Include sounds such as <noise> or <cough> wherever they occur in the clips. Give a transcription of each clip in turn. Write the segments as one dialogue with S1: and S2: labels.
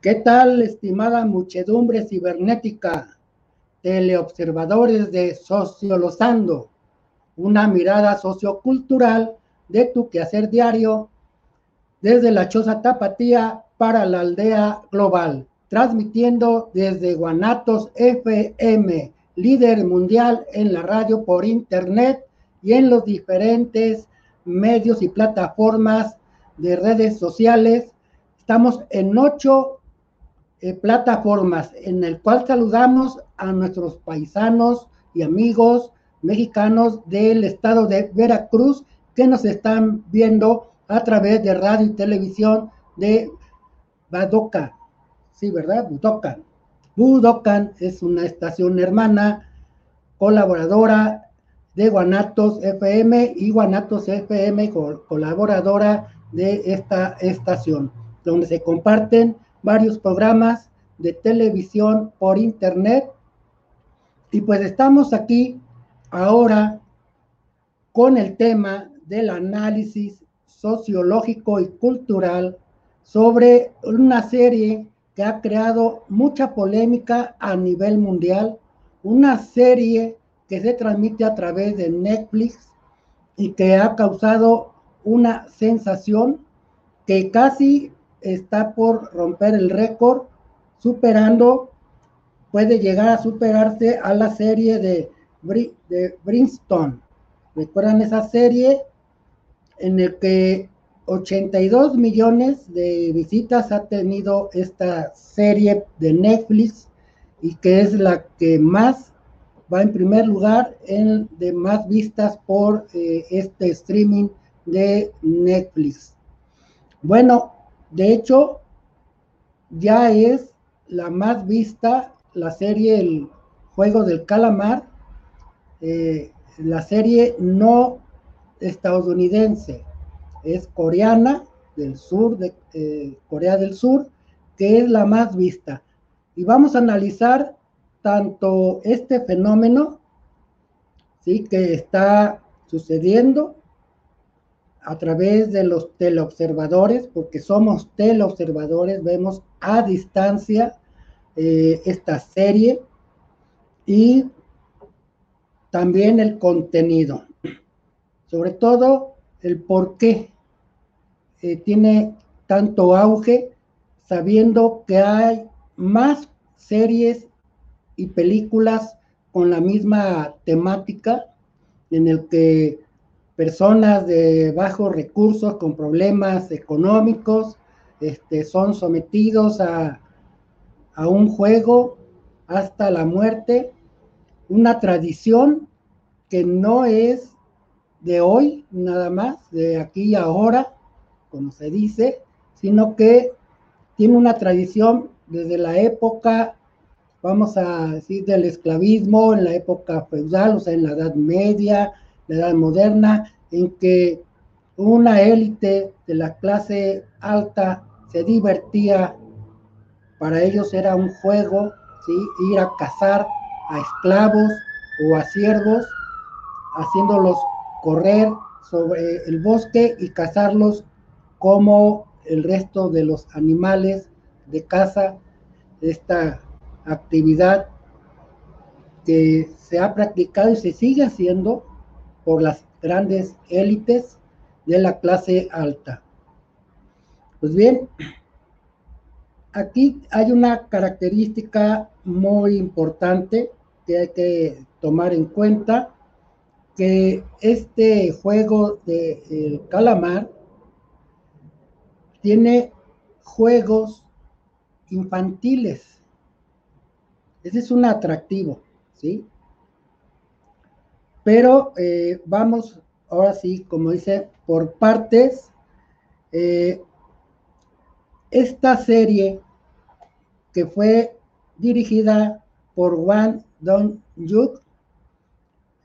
S1: ¿Qué tal, estimada muchedumbre cibernética? Teleobservadores de Sociolosando, una mirada sociocultural de tu quehacer diario desde la Choza Tapatía para la aldea global, transmitiendo desde Guanatos FM, líder mundial en la radio por internet y en los diferentes medios y plataformas de redes sociales. Estamos en ocho eh, plataformas en el cual saludamos a nuestros paisanos y amigos mexicanos del estado de Veracruz que nos están viendo a través de radio y televisión de Badoca. Sí, ¿verdad? Budokan. Budokan es una estación hermana, colaboradora de Guanatos FM y Guanatos FM colaboradora de esta estación, donde se comparten varios programas de televisión por internet. Y pues estamos aquí ahora con el tema del análisis sociológico y cultural sobre una serie que ha creado mucha polémica a nivel mundial, una serie que se transmite a través de Netflix y que ha causado una sensación que casi está por romper el récord, superando, puede llegar a superarse a la serie de, de Brimstone. ¿Recuerdan esa serie en el que 82 millones de visitas ha tenido esta serie de Netflix y que es la que más va en primer lugar en de más vistas por eh, este streaming de Netflix. Bueno, de hecho, ya es la más vista la serie El Juego del Calamar, eh, la serie no estadounidense, es coreana del sur, de eh, Corea del Sur, que es la más vista. Y vamos a analizar tanto este fenómeno, ¿sí? que está sucediendo a través de los teleobservadores, porque somos teleobservadores, vemos a distancia eh, esta serie y también el contenido, sobre todo el por qué eh, tiene tanto auge, sabiendo que hay más series y películas con la misma temática, en el que personas de bajos recursos con problemas económicos este, son sometidos a, a un juego hasta la muerte, una tradición que no es de hoy nada más, de aquí ahora, como se dice, sino que tiene una tradición desde la época, vamos a decir, del esclavismo, en la época feudal, o sea, en la Edad Media, la edad moderna, en que una élite de la clase alta se divertía, para ellos era un juego, ir a cazar a esclavos o a siervos, haciéndolos correr sobre el bosque y cazarlos como el resto de los animales de caza, esta actividad que se ha practicado y se sigue haciendo por las grandes élites de la clase alta. Pues bien, aquí hay una característica muy importante que hay que tomar en cuenta, que este juego de calamar tiene juegos infantiles. Ese es un atractivo, ¿sí? Pero eh, vamos ahora sí, como dice, por partes. Eh, esta serie que fue dirigida por Wang Dong-yuk,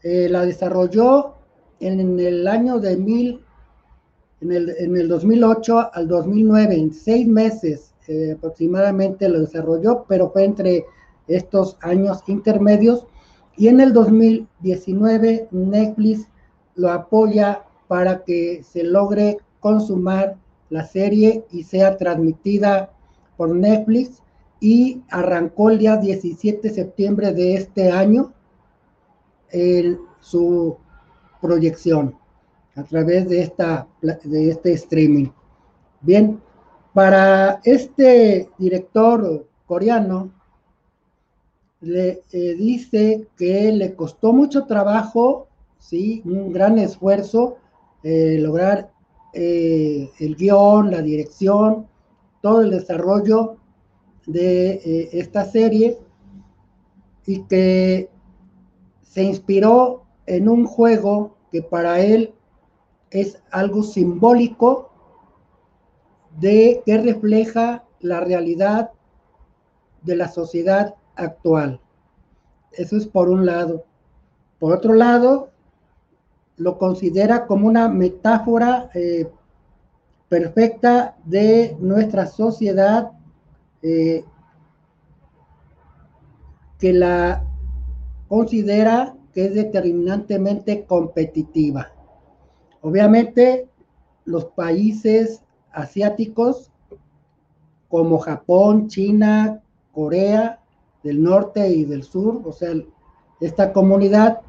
S1: eh, la desarrolló en, el año de mil, en el, en el 2008 al 2009, en seis meses aproximadamente lo desarrolló, pero fue entre estos años intermedios y en el 2019 Netflix lo apoya para que se logre consumar la serie y sea transmitida por Netflix y arrancó el día 17 de septiembre de este año su proyección a través de, esta, de este streaming. Bien, para este director coreano, le eh, dice que le costó mucho trabajo, sí, un gran esfuerzo, eh, lograr eh, el guion, la dirección, todo el desarrollo de esta serie y que se inspiró en un juego que para él es algo simbólico de que refleja la realidad de la sociedad actual. Eso es por un lado. Por otro lado, lo considera como una metáfora eh, perfecta de nuestra sociedad eh, que la considera que es determinantemente competitiva. Obviamente, los países asiáticos como Japón, China, Corea del norte y del sur, o sea, esta comunidad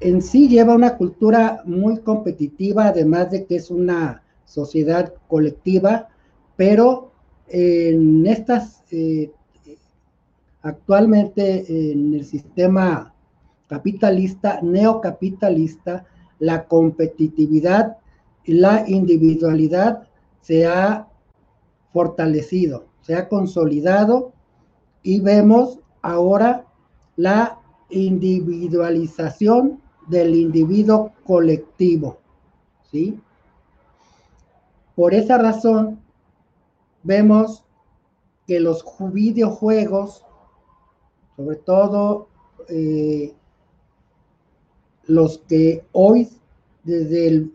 S1: en sí lleva una cultura muy competitiva, además de que es una sociedad colectiva, pero en estas, eh, actualmente en el sistema capitalista, neocapitalista, la competitividad y la individualidad se ha fortalecido, se ha consolidado y vemos ahora la individualización del individuo colectivo, ¿sí? Por esa razón, vemos que los videojuegos, sobre todo eh, los que hoy, desde el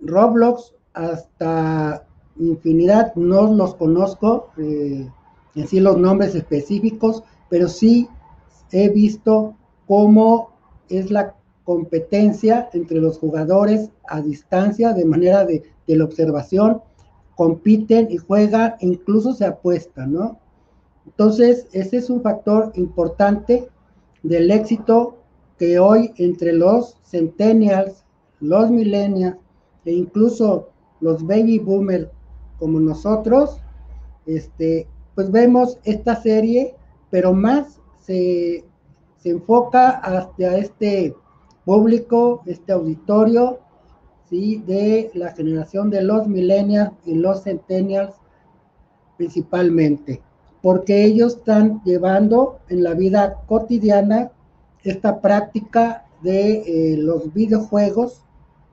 S1: Roblox hasta infinidad, no los conozco, eh, en sí los nombres específicos, pero sí he visto cómo es la competencia entre los jugadores a distancia, de manera de, de la observación, compiten y juegan, incluso se apuestan, ¿no? Entonces, ese es un factor importante del éxito que hoy entre los centennials, los millennials e incluso los baby boomers como nosotros, este, pues vemos esta serie, pero más se, enfoca hacia este público, este auditorio, ¿sí? de la generación de los millennials y los centennials principalmente, porque ellos están llevando en la vida cotidiana esta práctica de eh, los videojuegos,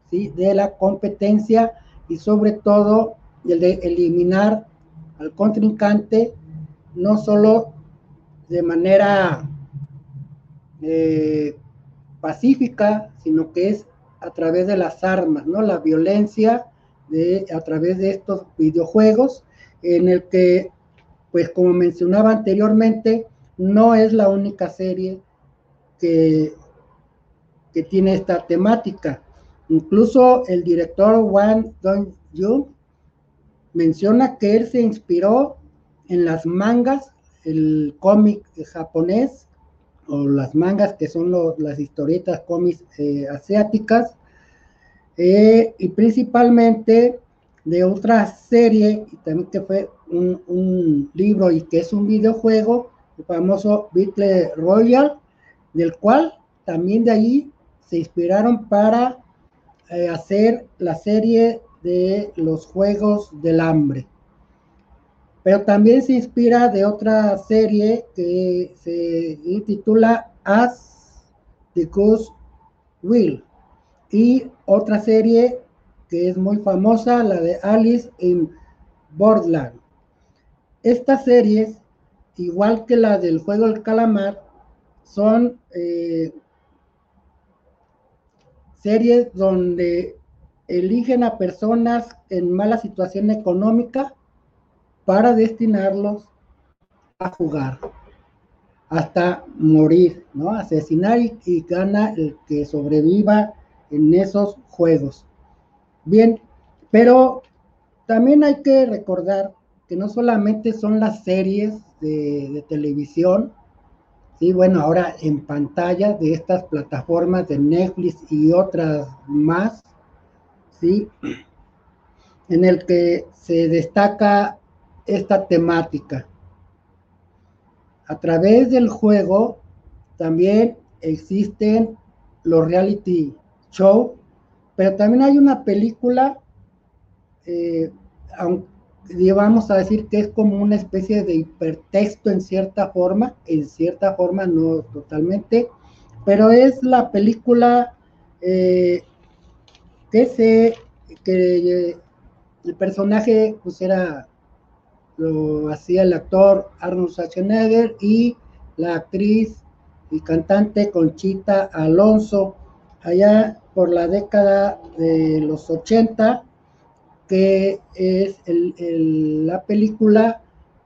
S1: ¿sí? de la competencia y sobre todo el de eliminar al contrincante, no solo de manera eh, pacífica, sino que es a través de las armas, ¿no? La violencia de, a través de estos videojuegos, en el que, pues como mencionaba anteriormente, no es la única serie que, que tiene esta temática. Incluso el director Wang Dong-yu menciona que él se inspiró en las mangas, el cómic japonés, o las mangas que son las historietas cómics eh, asiáticas, eh, y principalmente de otra serie, y también que fue un, libro y que es un videojuego, el famoso Battle Royal, del cual también de ahí se inspiraron para eh, hacer la serie de los Juegos del Hambre. Pero también se inspira de otra serie que se titula As the Goose Will. Y otra serie que es muy famosa, la de Alice in Borderland. Estas series, igual que la del juego del calamar, son eh, series donde eligen a personas en mala situación económica para destinarlos a jugar hasta morir, ¿no? Asesinar y, gana el que sobreviva en esos juegos. Bien, pero también hay que recordar que no solamente son las series de, televisión, sí, bueno, ahora en pantalla de estas plataformas de Netflix y otras más, sí, en el que se destaca esta temática. A través del juego también existen los reality show, pero también hay una película, eh, vamos a decir que es como una especie de hipertexto en cierta forma, en cierta forma no totalmente, pero es la película eh, que se, que el personaje pues era, lo hacía el actor Arnold Schwarzenegger y la actriz y cantante Conchita Alonso, allá por la década de los 80, que es la película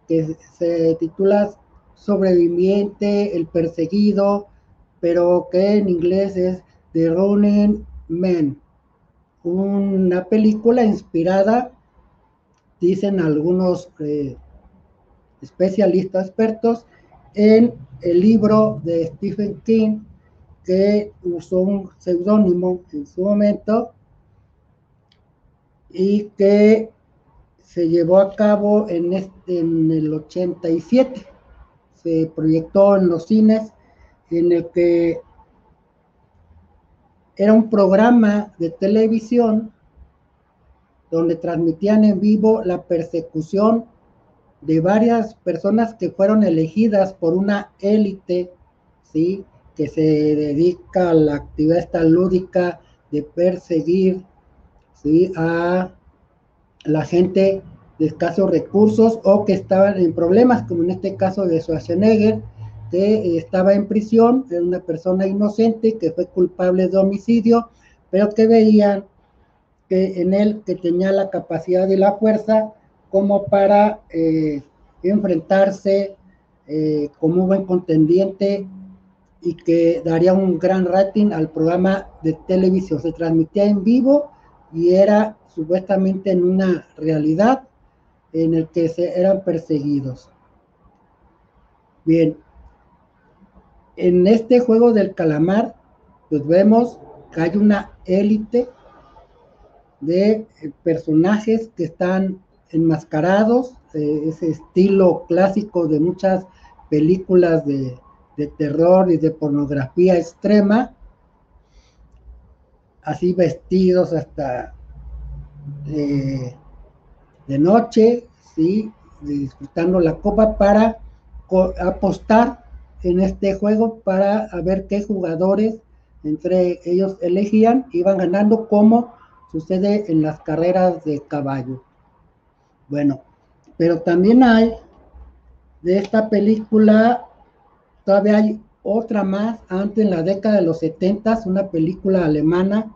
S1: que se titula Sobreviviente, el perseguido, pero que en inglés es The Running Man. Una película inspirada, dicen algunos eh, especialistas expertos, en el libro de Stephen King, que usó un seudónimo en su momento y que se llevó a cabo en, este, en el 87. Se proyectó en los cines en el que era un programa de televisión donde transmitían en vivo la persecución de varias personas que fueron elegidas por una élite, ¿sí? Que se dedica a la actividad esta lúdica de perseguir, ¿sí? A la gente de escasos recursos o que estaban en problemas, como en este caso de Schwarzenegger, que estaba en prisión, era una persona inocente que fue culpable de homicidio, pero que veían que en él que tenía la capacidad y la fuerza como para eh, enfrentarse eh, como un buen contendiente y que daría un gran rating al programa de televisión. Se transmitía en vivo y era supuestamente en una realidad en el que se eran perseguidos. Bien, en este juego del calamar, pues vemos que hay una élite de personajes que están enmascarados, eh, ese estilo clásico de muchas películas de, terror y de pornografía extrema, así vestidos hasta de, noche, ¿sí? disfrutando la copa para apostar en este juego para ver qué jugadores entre ellos elegían, iban ganando como sucede en las carreras de caballo. Bueno, pero también hay de esta película, todavía hay otra más, antes en la década de los 70, una película alemana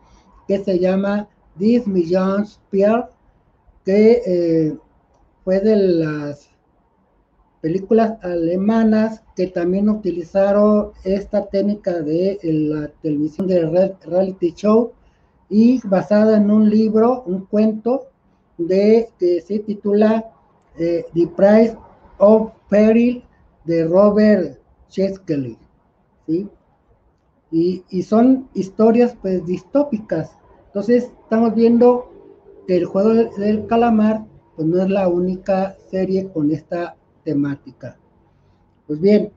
S1: que se llama This Million Spear, que eh, fue de las películas alemanas que también utilizaron esta técnica de la televisión de reality show y basada en un libro, un cuento de que se titula eh, The Price of Peril de Robert Sheskelly, ¿sí? Y, y, son historias pues distópicas. Entonces estamos viendo que el juego del calamar pues no es la única serie con esta temática. Pues bien,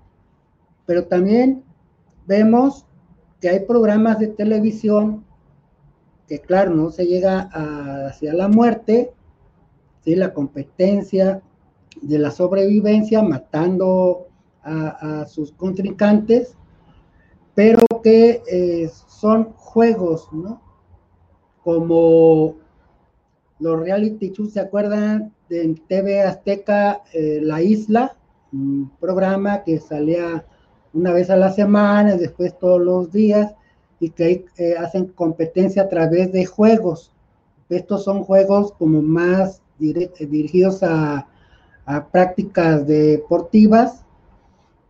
S1: pero también vemos que hay programas de televisión que claro, no se llega hacia la muerte, ¿sí? la competencia de la sobrevivencia, matando a, sus contrincantes, pero que eh, son juegos, ¿no? Como los reality shows, ¿se acuerdan de TV Azteca, eh, La Isla? Un programa que salía una vez a la semana, después todos los días, y que eh, hacen competencia a través de juegos. Estos son juegos como más dirigidos a, prácticas deportivas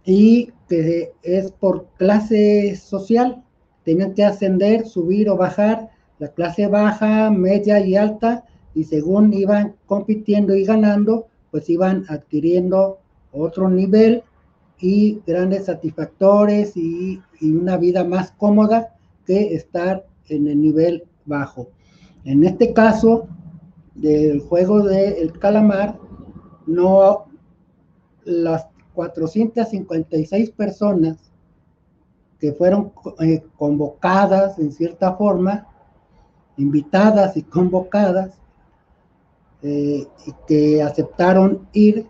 S1: y que es por clase social. Tenían que ascender, subir o bajar la clase baja, media y alta y según iban compitiendo y ganando, pues iban adquiriendo otro nivel y grandes satisfactores y, una vida más cómoda que estar en el nivel bajo. En este caso del juego del calamar, no las 456 personas que fueron eh, convocadas en cierta forma, invitadas y convocadas, eh, que aceptaron ir,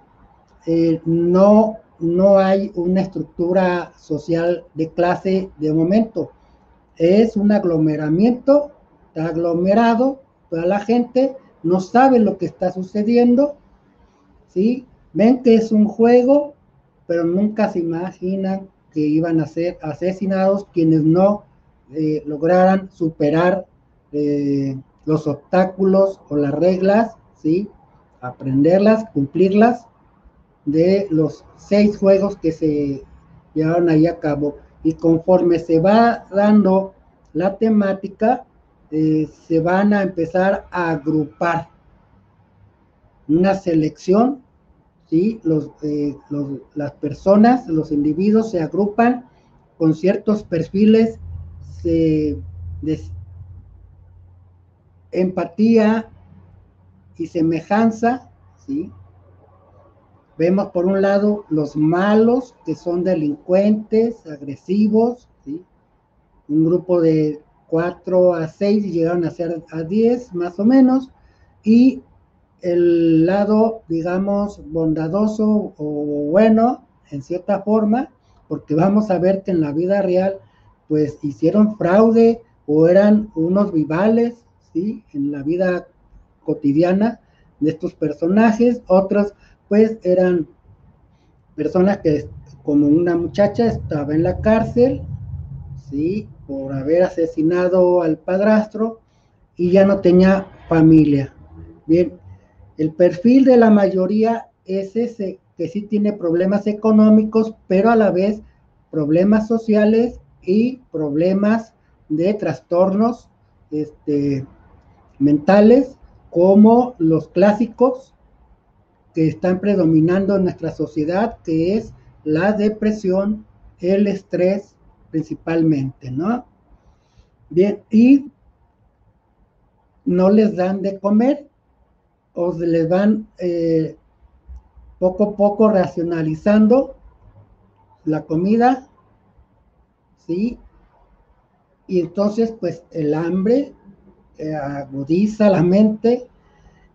S1: eh, no, no hay una estructura social de clase de momento. Es un aglomeramiento, está aglomerado, toda la gente no sabe lo que está sucediendo, ¿sí? Ven que es un juego, pero nunca se imaginan que iban a ser asesinados quienes no eh, lograran superar los obstáculos o las reglas, ¿sí? Aprenderlas, cumplirlas de los seis juegos que se llevaron ahí a cabo. Y conforme se va dando la temática, eh, se van a empezar a agrupar una selección ¿sí? Eh, los, las personas, los individuos se agrupan con ciertos perfiles de empatía y semejanza, ¿sí? Vemos por un lado los malos, que son delincuentes, agresivos, ¿sí? Un grupo de 4 a 6 y llegaron a ser a 10 más o menos, y el lado, digamos, bondadoso o bueno, en cierta forma, porque vamos a ver que en la vida real, pues hicieron fraude o eran unos rivales, ¿sí? En la vida cotidiana de estos personajes, otros, pues eran personas que, como una muchacha, estaba en la cárcel, ¿sí? Por haber asesinado al padrastro y ya no tenía familia. Bien, el perfil de la mayoría es ese, que sí tiene problemas económicos, pero a la vez problemas sociales y problemas de trastornos este, mentales, como los clásicos que están predominando en nuestra sociedad, que es la depresión, el estrés principalmente, ¿no? Bien, y no les dan de comer, o se les van eh, poco a poco racionalizando la comida, ¿sí? Y entonces, pues el hambre eh, agudiza la mente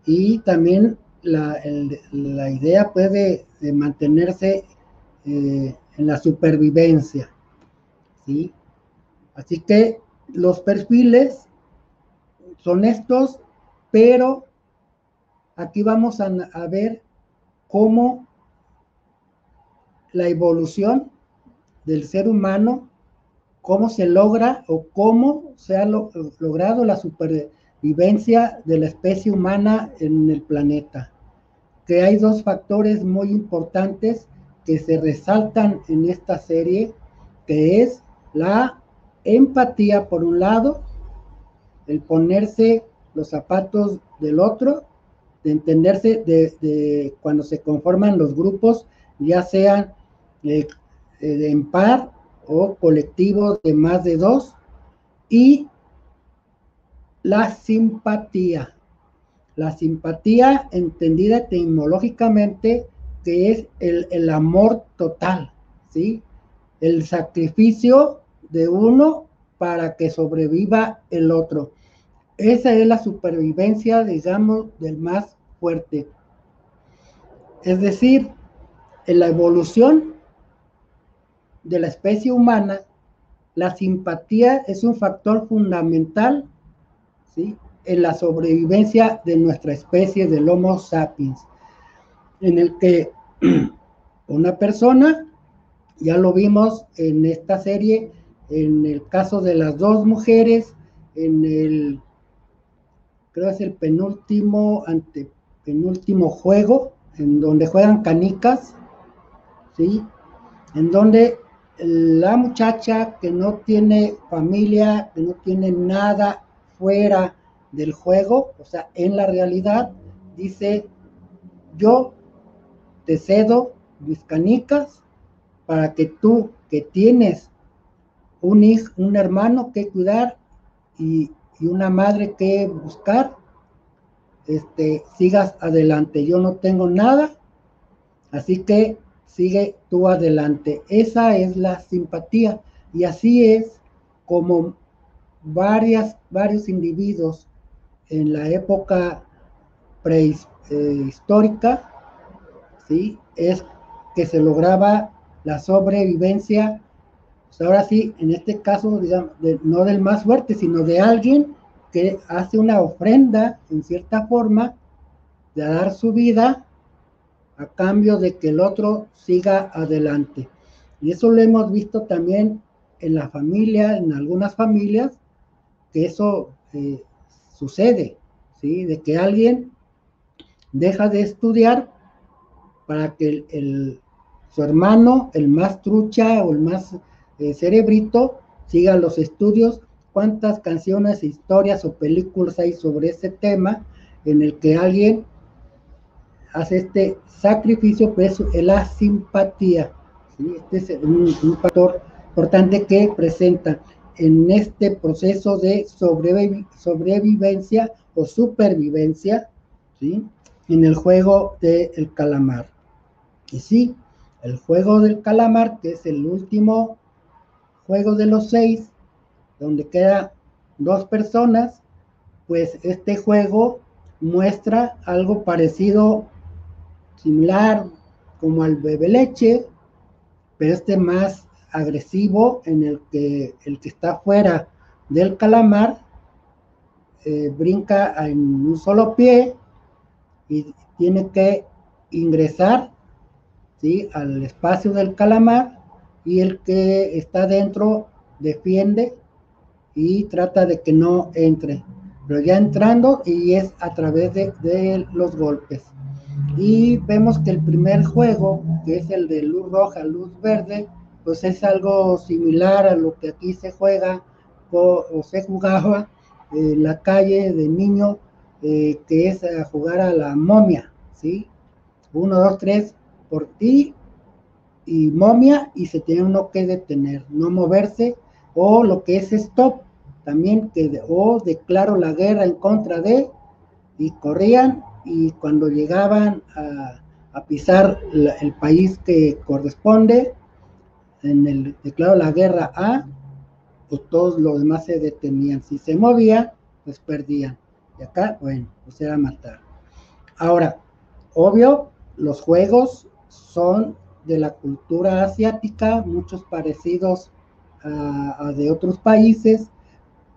S1: y también la, idea puede de mantenerse eh, en la supervivencia, ¿sí? Así que los perfiles son estos, pero aquí vamos a, ver cómo la evolución del ser humano, cómo se logra o cómo se ha logrado la supervivencia de la especie humana en el planeta. Que hay dos factores muy importantes que se resaltan en esta serie, que es la empatía por un lado, el ponerse los zapatos del otro de entenderse de, cuando se conforman los grupos, ya sean eh, eh, en par o colectivos de más de dos, y la simpatía. La simpatía entendida etimológicamente que es el, el amor total, ¿sí? El sacrificio de uno para que sobreviva el otro. Esa es la supervivencia, digamos, del más fuerte. Es decir, en la evolución de la especie humana, la simpatía es un factor fundamental ¿sí? en la sobrevivencia de nuestra especie del Homo sapiens, en el que <clears throat> una persona, ya lo vimos en esta serie, en el caso de las dos mujeres, en el creo es el penúltimo, ante penúltimo juego, en donde juegan canicas, ¿sí? En donde la muchacha que no tiene familia, que no tiene nada fuera del juego, o sea, en la realidad, dice, yo te cedo mis canicas para que tú que tienes un hijo, un hermano que cuidar y, y una madre que buscar, este, sigas adelante. Yo no tengo nada, así que sigue tú adelante. Esa es la simpatía y así es como varios individuos en la época prehistórica, ¿sí? Es que se lograba la sobrevivencia, pues ahora sí, en este caso, digamos, no del más fuerte, sino de alguien que hace una ofrenda, en cierta forma, de dar su vida a cambio de que el otro siga adelante. Y eso lo hemos visto también en la familia, en algunas familias, que eso eh, sucede, ¿sí? De que alguien deja de estudiar para que el, su hermano, el más trucha o el más eh, cerebrito, siga los estudios. ¿Cuántas canciones, historias o películas hay sobre ese tema en el que alguien hace este sacrificio? Pues es la simpatía. Este es un, un factor importante que presenta en este proceso de sobrevivencia o supervivencia, ¿sí? En el juego del calamar. Y sí, el juego del calamar, que es el último juego de los seis, donde quedan dos personas, pues este juego muestra algo parecido, similar como al bebe leche, pero este más agresivo en el que el que está fuera del calamar eh, brinca en un solo pie y tiene que ingresar ¿sí? al espacio del calamar y el que está dentro defiende y trata de que no entre, pero ya entrando y es a través de, de los golpes. Y vemos que el primer juego, que es el de luz roja, luz verde, pues es algo similar a lo que aquí se juega o, se jugaba en la calle de niño, eh, que es a jugar a la momia, ¿sí? Uno, dos, tres, por ti y momia, y se tiene uno que detener, no moverse, o lo que es stop, también que o declaro la guerra en contra de, y corrían, y cuando llegaban a, pisar el país que corresponde, en el declaro la guerra a, pues todos los demás se detenían. Si se movían, pues perdían. Y acá, bueno, pues era matar. Ahora, obvio, los juegos son de la cultura asiática, muchos parecidos a, de otros países,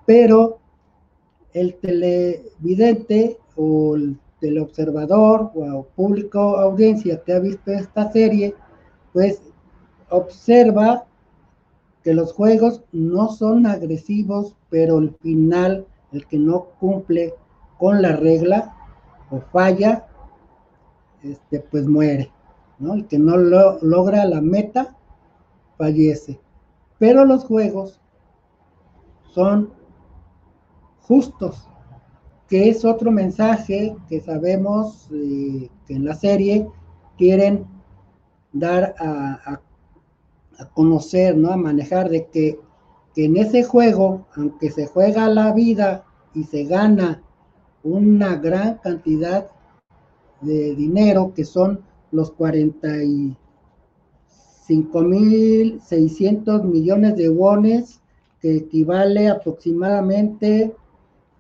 S1: pero el televidente o el teleobservador o público audiencia que ha visto esta serie, pues observa que los juegos no son agresivos, pero el final, el que no cumple con la regla o falla, este, pues muere, ¿no? El que no lo, logra la meta, fallece. Pero los juegos son justos, que es otro mensaje que sabemos eh, que en la serie quieren dar a, a conocer, ¿no? A manejar de que, en ese juego, aunque se juega la vida y se gana una gran cantidad de dinero, que son los 45.600 millones de wones, que equivale aproximadamente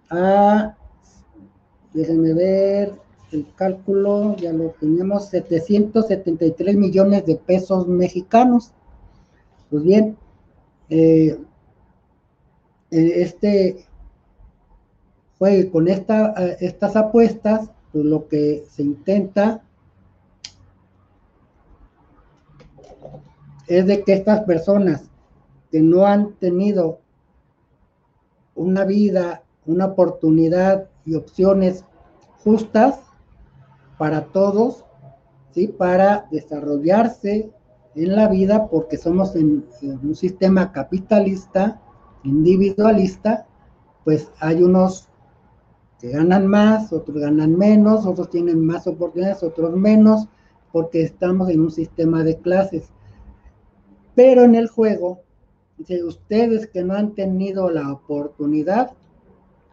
S1: a, déjenme ver el cálculo, ya lo tenemos, 773 millones de pesos mexicanos. Pues bien, eh, eh, este juegue con esta, eh, estas apuestas, pues lo que se intenta es de que estas personas que no han tenido una vida, una oportunidad y opciones justas para todos, ¿sí? para desarrollarse en la vida porque somos en, un sistema capitalista, individualista, pues hay unos que ganan más, otros ganan menos, otros tienen más oportunidades, otros menos, porque estamos en un sistema de clases. Pero en el juego, de ustedes que no han tenido la oportunidad,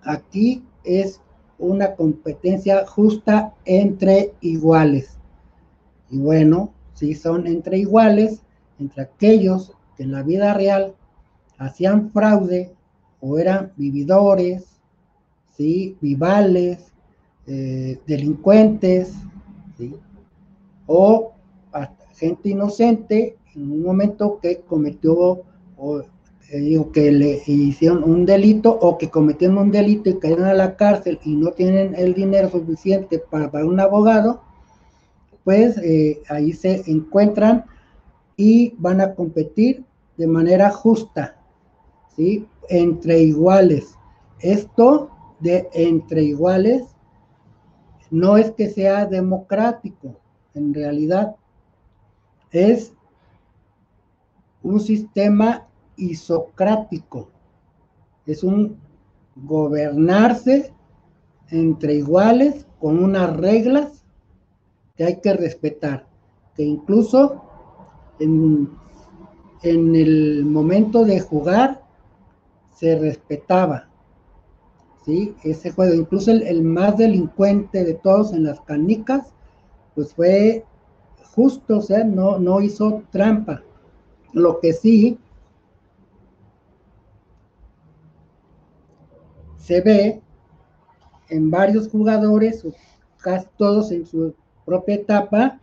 S1: aquí es una competencia justa entre iguales. Y bueno, si son entre iguales, entre aquellos que en la vida real hacían fraude o eran vividores, ¿sí? vivales, eh, delincuentes, o gente inocente en un momento que cometió o digo, que le hicieron un delito o que cometieron un delito y cayeron a la cárcel y no tienen el dinero suficiente para pagar un abogado, pues eh, ahí se encuentran y van a competir de manera justa, ¿sí? Entre iguales. Esto de entre iguales no es que sea democrático, en realidad es un sistema isocrático, es un gobernarse entre iguales con unas reglas que hay que respetar, que incluso en, en el momento de jugar se respetaba. ¿sí? Ese juego, incluso el, el, más delincuente de todos en las canicas, pues fue justo, o sea, no, no hizo trampa. Lo que sí se ve en varios jugadores, casi todos en su propia etapa,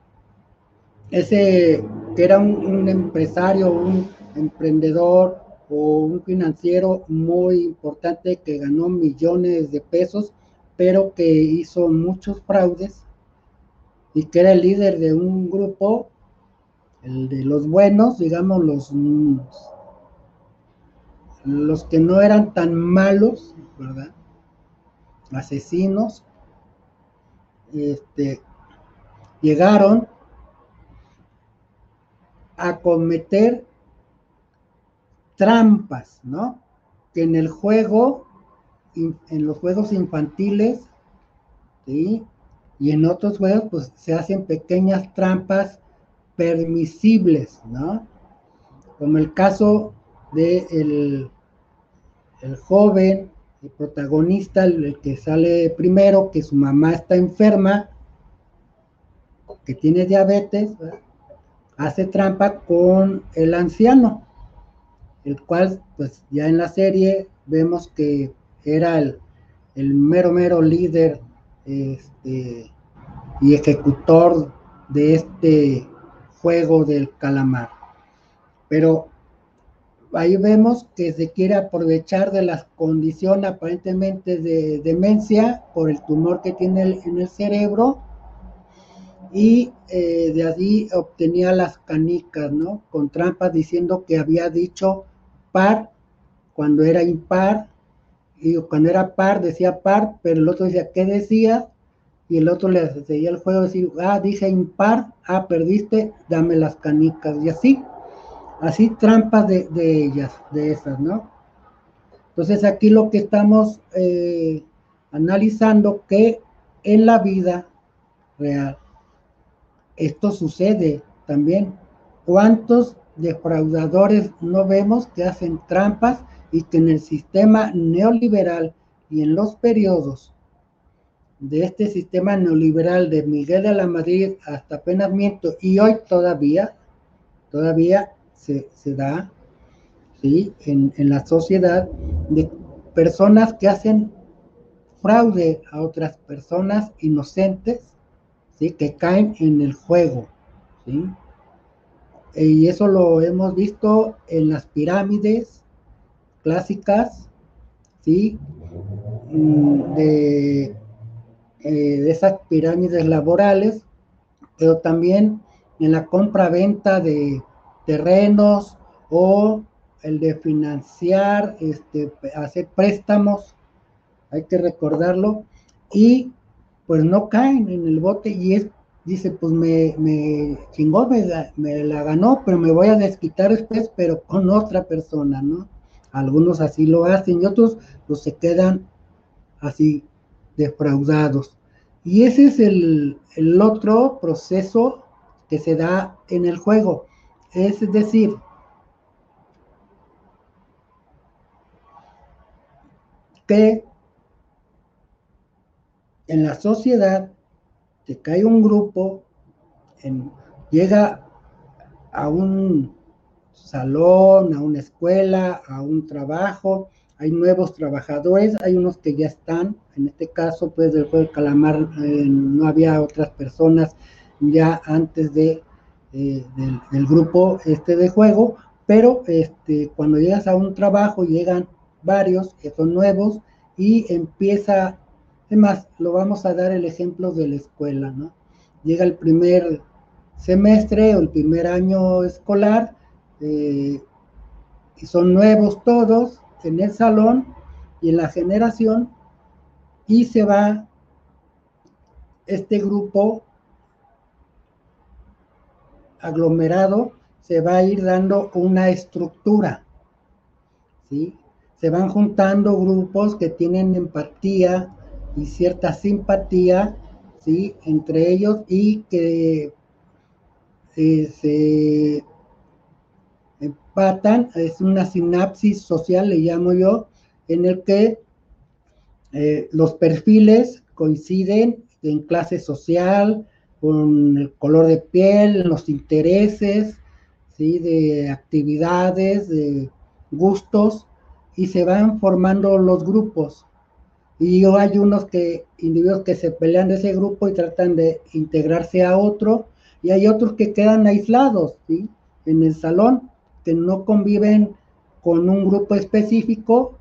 S1: ese que era un, empresario, un emprendedor o un financiero muy importante que ganó millones de pesos, pero que hizo muchos fraudes y que era el líder de un grupo, el de los buenos, digamos, los, los que no eran tan malos, ¿verdad? Asesinos, este, llegaron a cometer trampas, ¿no? Que en el juego, en los juegos infantiles, ¿sí? Y en otros juegos, pues se hacen pequeñas trampas permisibles, ¿no? Como el caso de el, el joven, el protagonista, el, que sale primero, que su mamá está enferma, que tiene diabetes, hace trampa con el anciano, el cual pues ya en la serie vemos que era el, mero mero líder este, y ejecutor de este juego del calamar. Pero ahí vemos que se quiere aprovechar de las condiciones aparentemente de demencia por el tumor que tiene en el cerebro y eh, de allí obtenía las canicas, ¿no? Con trampas diciendo que había dicho par cuando era impar, y cuando era par decía par, pero el otro decía, ¿qué decía? Y el otro le seguía el juego, decir, ah, dije impar, ah, perdiste, dame las canicas, y así, así trampas de, ellas, de esas, ¿no? Entonces aquí lo que estamos eh, analizando que en la vida real esto sucede también. ¿Cuántos defraudadores no vemos que hacen trampas y que en el sistema neoliberal y en los periodos de este sistema neoliberal de Miguel de la Madrid hasta Penamiento y hoy todavía, todavía se, da ¿sí? en, en la sociedad de personas que hacen fraude a otras personas inocentes que caen en el juego. Y eso lo hemos visto en las pirámides clásicas, ¿sí? Mm, de, eh, de esas pirámides laborales, pero también en la compra-venta de terrenos o el de financiar, este, hacer préstamos, hay que recordarlo, y pues no caen en el bote y es, dice, pues me, me chingó, me, la ganó, pero me voy a desquitar después, pero con otra persona, ¿no? Algunos así lo hacen y otros pues se quedan así defraudados. Y ese es el, el otro proceso que se da en el juego. Es decir, que en la sociedad se cae un grupo, llega a un salón, a una escuela, a un trabajo, hay nuevos trabajadores, hay unos que ya están, en este caso, pues del juego del calamar eh, no había otras personas ya antes de, eh, del, grupo este de juego, pero este, cuando llegas a un trabajo llegan varios que son nuevos y empieza, además, lo vamos a dar el ejemplo de la escuela, ¿no? Llega el primer semestre o el primer año escolar, eh, y son nuevos todos en el salón y en la generación, y se va este grupo aglomerado, se va a ir dando una estructura, ¿sí? Se van juntando grupos que tienen empatía y cierta simpatía, ¿sí? Entre ellos y que eh, se empatan, es una sinapsis social, le llamo yo, en el que eh, los perfiles coinciden en clase social, con el color de piel, los intereses, ¿sí? de actividades, de gustos, y se van formando los grupos. Y hay unos que, individuos que se pelean de ese grupo y tratan de integrarse a otro, y hay otros que quedan aislados, ¿sí? En el salón, que no conviven con un grupo específico,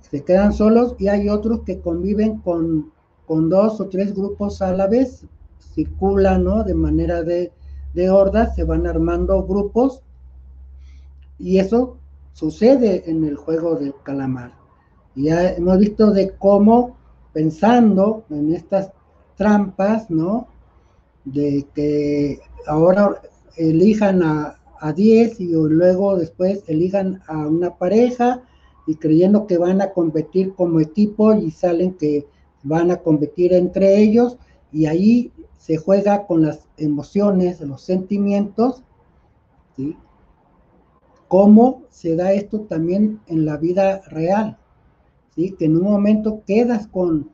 S1: se quedan solos, y hay otros que conviven con, con dos o tres grupos a la vez, circulan, ¿no? De manera de, de se van armando grupos, y eso sucede en el juego del calamar. Ya hemos visto de cómo, pensando en estas trampas, ¿no? de que ahora elijan a, a 10 y luego después elijan a una pareja y creyendo que van a competir como equipo y salen que van a competir entre ellos y ahí se juega con las emociones, los sentimientos, ¿sí? ¿Cómo se da esto también en la vida real? ¿Sí? Que en un momento quedas con,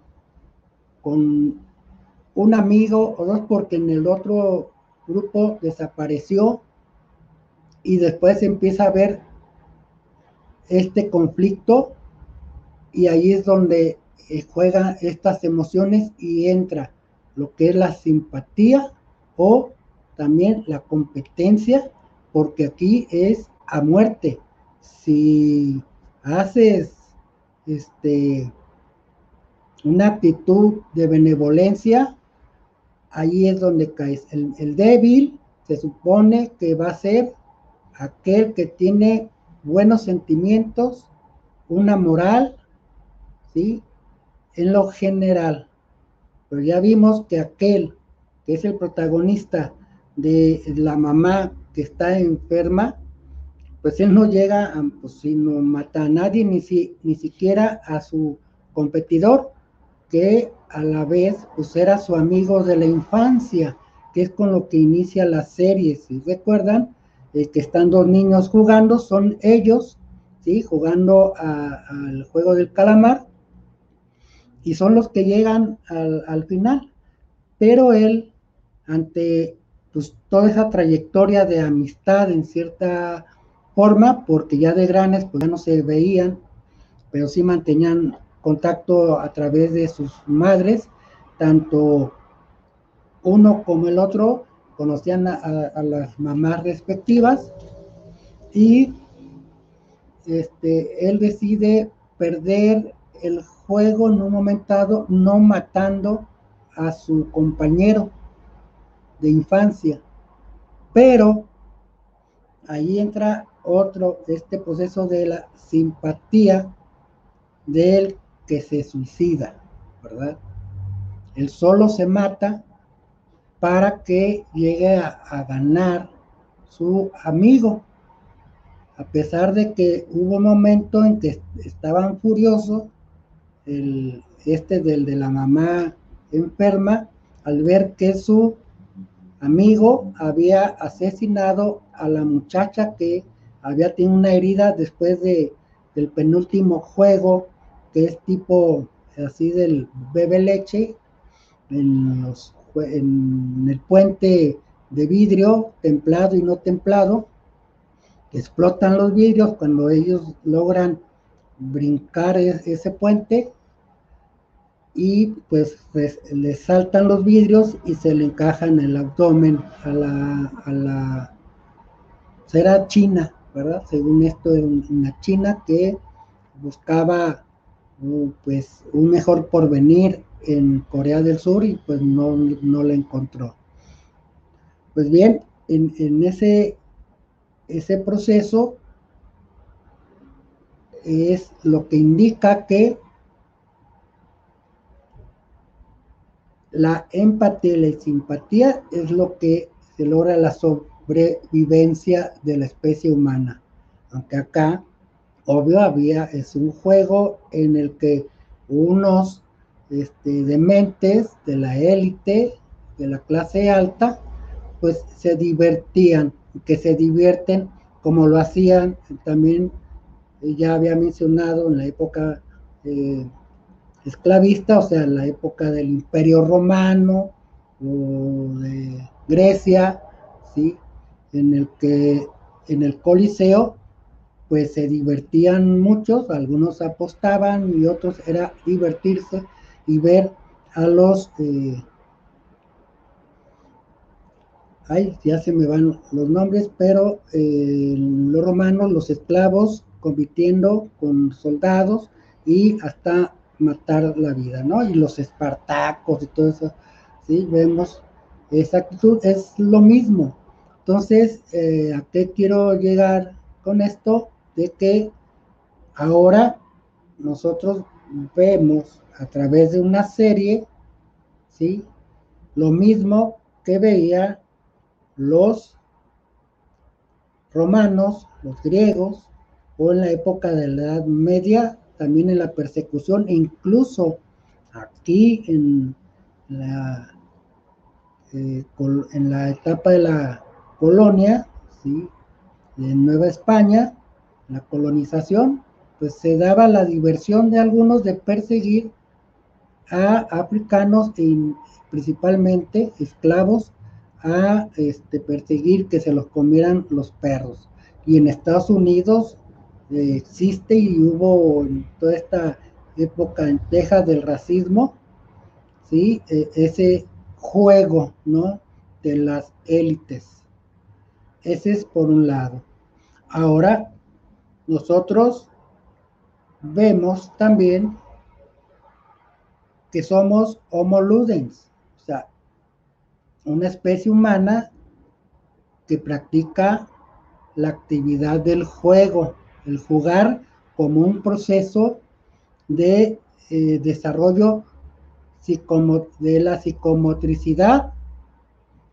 S1: con un amigo o dos porque en el otro grupo desapareció y después empieza a ver este conflicto y ahí es donde eh, juegan estas emociones y entra lo que es la simpatía o también la competencia, porque aquí es a muerte. Si haces este una actitud de benevolencia, ahí es donde caes. El, débil se supone que va a ser aquel que tiene buenos sentimientos, una moral, ¿sí? En lo general. Pero ya vimos que aquel que es el protagonista de la mamá que está enferma, pues él no llega, a, pues si no mata a nadie, ni, si, ni siquiera a su competidor, que a la vez pues era su amigo de la infancia, que es con lo que inicia la serie, si recuerdan, eh, que están dos niños jugando, son ellos, ¿sí? Jugando al juego del calamar, y son los que llegan al, final, pero él, ante pues, toda esa trayectoria de amistad en cierta forma, porque ya de grandes pues ya no se veían, pero sí mantenían contacto a través de sus madres, tanto uno como el otro conocían a, las mamás respectivas y este, él decide perder el en un momentado no matando a su compañero de infancia. Pero ahí entra otro, este proceso de la simpatía del que se suicida, ¿verdad? Él solo se mata para que llegue a, ganar su amigo, a pesar de que hubo un momento en que estaban furiosos, el, este del de la mamá enferma, al ver que su amigo había asesinado a la muchacha que había tenido una herida después de, del penúltimo juego, que es tipo así del bebe leche, en, los, en el puente de vidrio, templado y no templado, explotan los vidrios cuando ellos logran brincar ese puente y pues le saltan los vidrios y se le encajan en el abdomen a la, a la será china, ¿verdad? Según esto, una china que buscaba uh, pues un mejor porvenir en Corea del Sur y pues no, no la encontró. Pues bien, en, en ese, ese proceso es lo que indica que la empatía y la simpatía es lo que se logra la sobrevivencia de la especie humana. Aunque acá, obvio, había, es un juego en el que unos este, dementes de la élite, de la clase alta, pues se divertían, que se divierten como lo hacían también, ya había mencionado en la época eh, esclavista, o sea, en la época del Imperio Romano o de Grecia, ¿sí? En el que en el Coliseo pues se divertían muchos, algunos apostaban y otros era divertirse y ver a los eh, ay, ya se me van los nombres, pero eh, los romanos, los esclavos compitiendo con soldados y hasta matar la vida, ¿no? Y los espartacos y todo eso, ¿sí? Vemos esa actitud, es lo mismo. Entonces, eh, ¿a qué quiero llegar con esto? De que ahora nosotros vemos a través de una serie, ¿sí? Lo mismo que veía los romanos, los griegos, o en la época de la Edad Media, también en la persecución, e incluso aquí en la, eh, en la etapa de la colonia, ¿sí? en Nueva España, la colonización, pues se daba la diversión de algunos de perseguir a africanos e principalmente esclavos a este, perseguir que se los comieran los perros. Y en Estados Unidos existe y hubo en toda esta época en Texas del racismo, ¿sí? E, ese juego, ¿no? De las élites. Ese es por un lado. Ahora, nosotros vemos también que somos homo ludens, o sea, una especie humana que practica la actividad del juego, el jugar como un proceso de eh, desarrollo de la psicomotricidad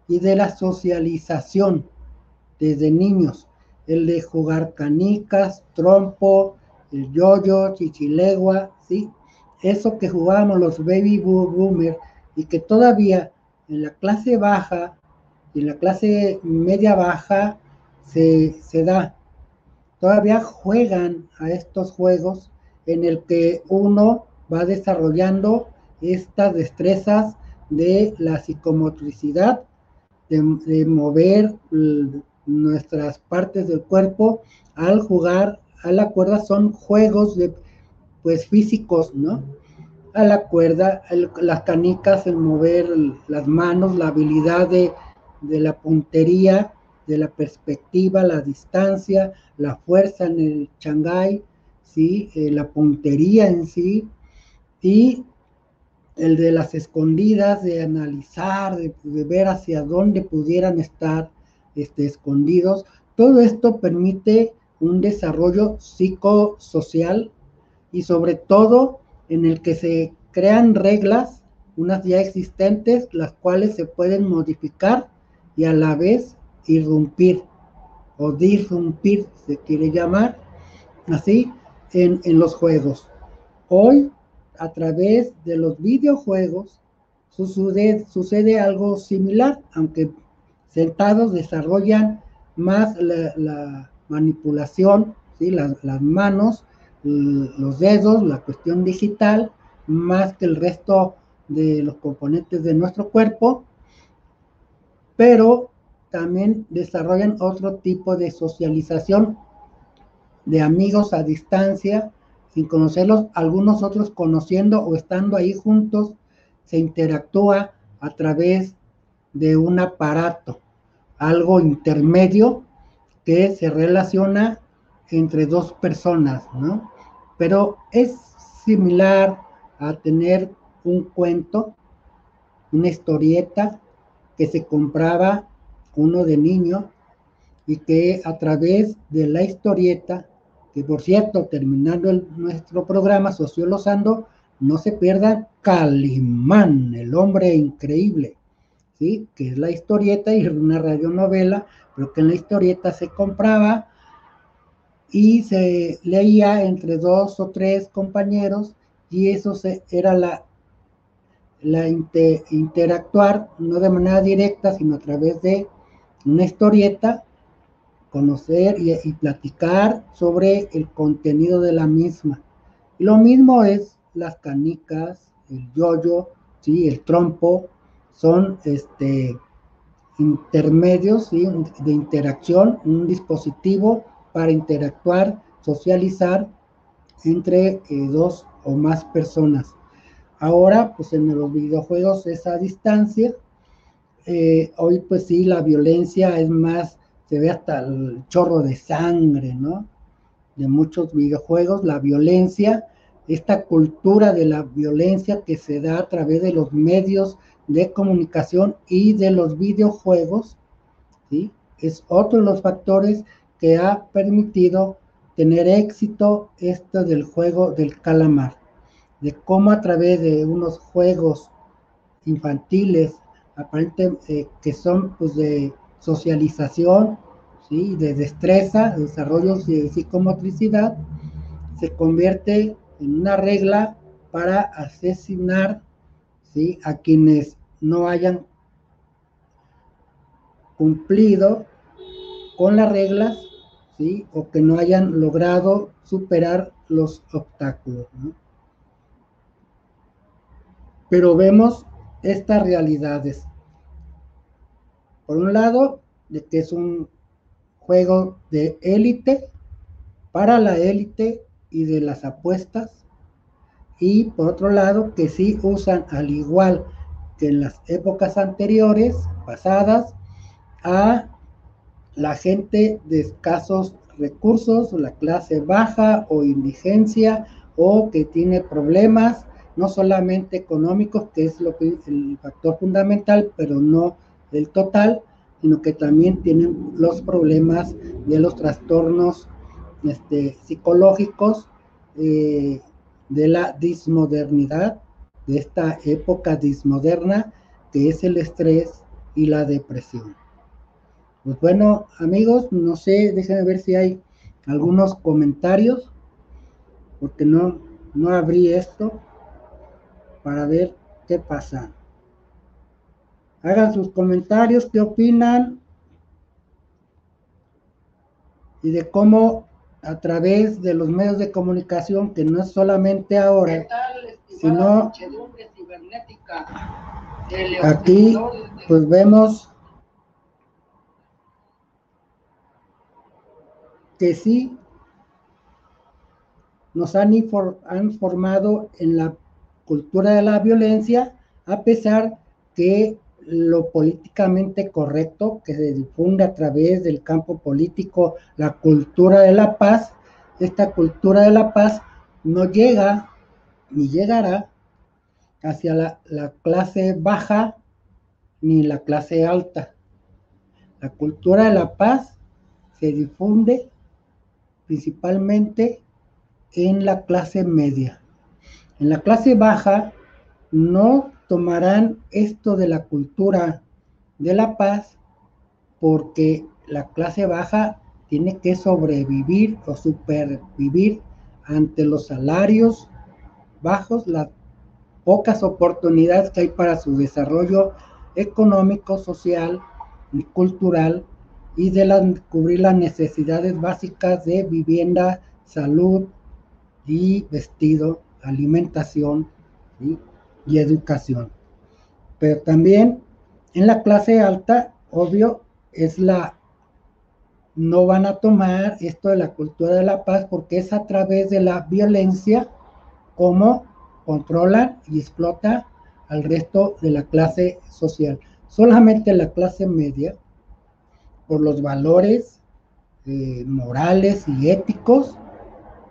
S1: y de la socialización desde niños. El de jugar canicas, trompo, el yoyo, chichilegua, ¿sí? Eso que jugábamos los baby boomers y que todavía en la clase baja y en la clase media baja se, se da todavía juegan a estos juegos en el que uno va desarrollando estas destrezas de la psicomotricidad, de, mover nuestras partes del cuerpo al jugar a la cuerda, son juegos de, pues físicos, ¿no? A la cuerda, las canicas, el mover las manos, la habilidad de, de la puntería, de la perspectiva, la distancia, la fuerza en el Shanghai, ¿sí? Eh, la puntería en sí, y el de las escondidas, de analizar, de, ver hacia dónde pudieran estar este, escondidos. Todo esto permite un desarrollo psicosocial y sobre todo en el que se crean reglas, unas ya existentes, las cuales se pueden modificar y a la vez irrumpir o disrumpir, se quiere llamar, así, en, los juegos. Hoy, a través de los videojuegos, sucede, sucede algo similar, aunque sentados desarrollan más la, manipulación, ¿sí? las, las manos, los dedos, la cuestión digital, más que el resto de los componentes de nuestro cuerpo, pero también desarrollan otro tipo de socialización de amigos a distancia, sin conocerlos, algunos otros conociendo o estando ahí juntos, se interactúa a través de un aparato, algo intermedio que se relaciona entre dos personas, ¿no? Pero es similar a tener un cuento, una historieta que se compraba uno de niño y que a través de la historieta, que por cierto, terminando nuestro programa Sociolosando, no se pierdan Calimán, el hombre increíble, ¿sí? que es la historieta y una radionovela, pero que en la historieta se compraba y se leía entre dos o tres compañeros y eso se, era la, la interactuar no de manera directa, sino a través de una historieta, conocer y, platicar sobre el contenido de la misma. Lo mismo es las canicas, el yoyo, ¿sí? el trompo, son este, intermedios de interacción, un dispositivo para interactuar, socializar entre eh, dos o más personas. Ahora, pues en los videojuegos es a distancia. Eh, hoy, pues sí, la violencia es más, se ve hasta el chorro de sangre, ¿no? De muchos videojuegos, la violencia, esta cultura de la violencia que se da a través de los medios de comunicación y de los videojuegos, ¿sí? Es otro de los factores que ha permitido tener éxito esto del juego del calamar, de cómo a través de unos juegos infantiles, aparentemente eh, que son pues de socialización, ¿sí? de destreza, de desarrollo de psicomotricidad, se convierte en una regla para asesinar ¿sí? a quienes no hayan cumplido con las reglas o que no hayan logrado superar los obstáculos. Pero vemos estas realidades. Por un lado, de que es un juego de élite, para la élite y de las apuestas. Y por otro lado, que sí usan al igual que en las épocas anteriores, pasadas, a la gente de escasos recursos, la clase baja o indigencia o que tiene problemas, no solamente económicos, que es lo que, el factor fundamental, pero no el total, sino que también tienen los problemas de los trastornos este, psicológicos eh, de la dismodernidad, de esta época dismoderna, que es el estrés y la depresión. Pues bueno, amigos, no sé, déjenme ver si hay algunos comentarios, porque no, no abrí esto para ver qué pasa. Hagan sus comentarios, qué opinan. Y de cómo a través de los medios de comunicación, que no es solamente ahora, sino aquí pues vemos que sí nos han, han formado en la cultura de la violencia, a pesar que lo políticamente correcto que se difunde a través del campo político, la cultura de la paz, esta cultura de la paz no llega ni llegará hacia la, la clase baja ni la clase alta. La cultura de la paz se difunde principalmente en la clase media. En la clase baja no tomarán esto de la cultura de la paz porque la clase baja tiene que sobrevivir o supervivir ante los salarios bajos, las pocas oportunidades que hay para su desarrollo económico, social cultural y de cubrir las necesidades básicas de vivienda, salud y vestido, alimentación y educación. Pero también en la clase alta, obvio, es la no van a tomar esto de la cultura de la paz porque es a través de la violencia como controla y explota al resto de la clase social. Solamente la clase media, por los valores eh, morales y éticos,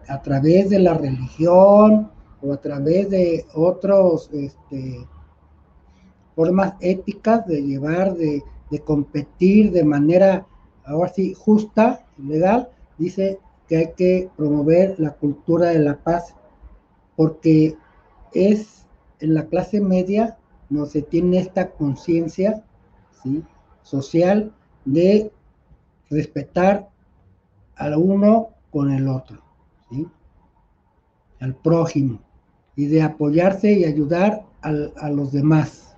S1: a través de la religión o a través de otros este, formas éticas de llevar, de, competir de manera ahora sí, justa, legal, dice que hay que promover la cultura de la paz, porque es en la clase media no se tiene esta conciencia ¿sí? social de respetar al uno con el otro, ¿sí? al prójimo, y de apoyarse y ayudar a los demás,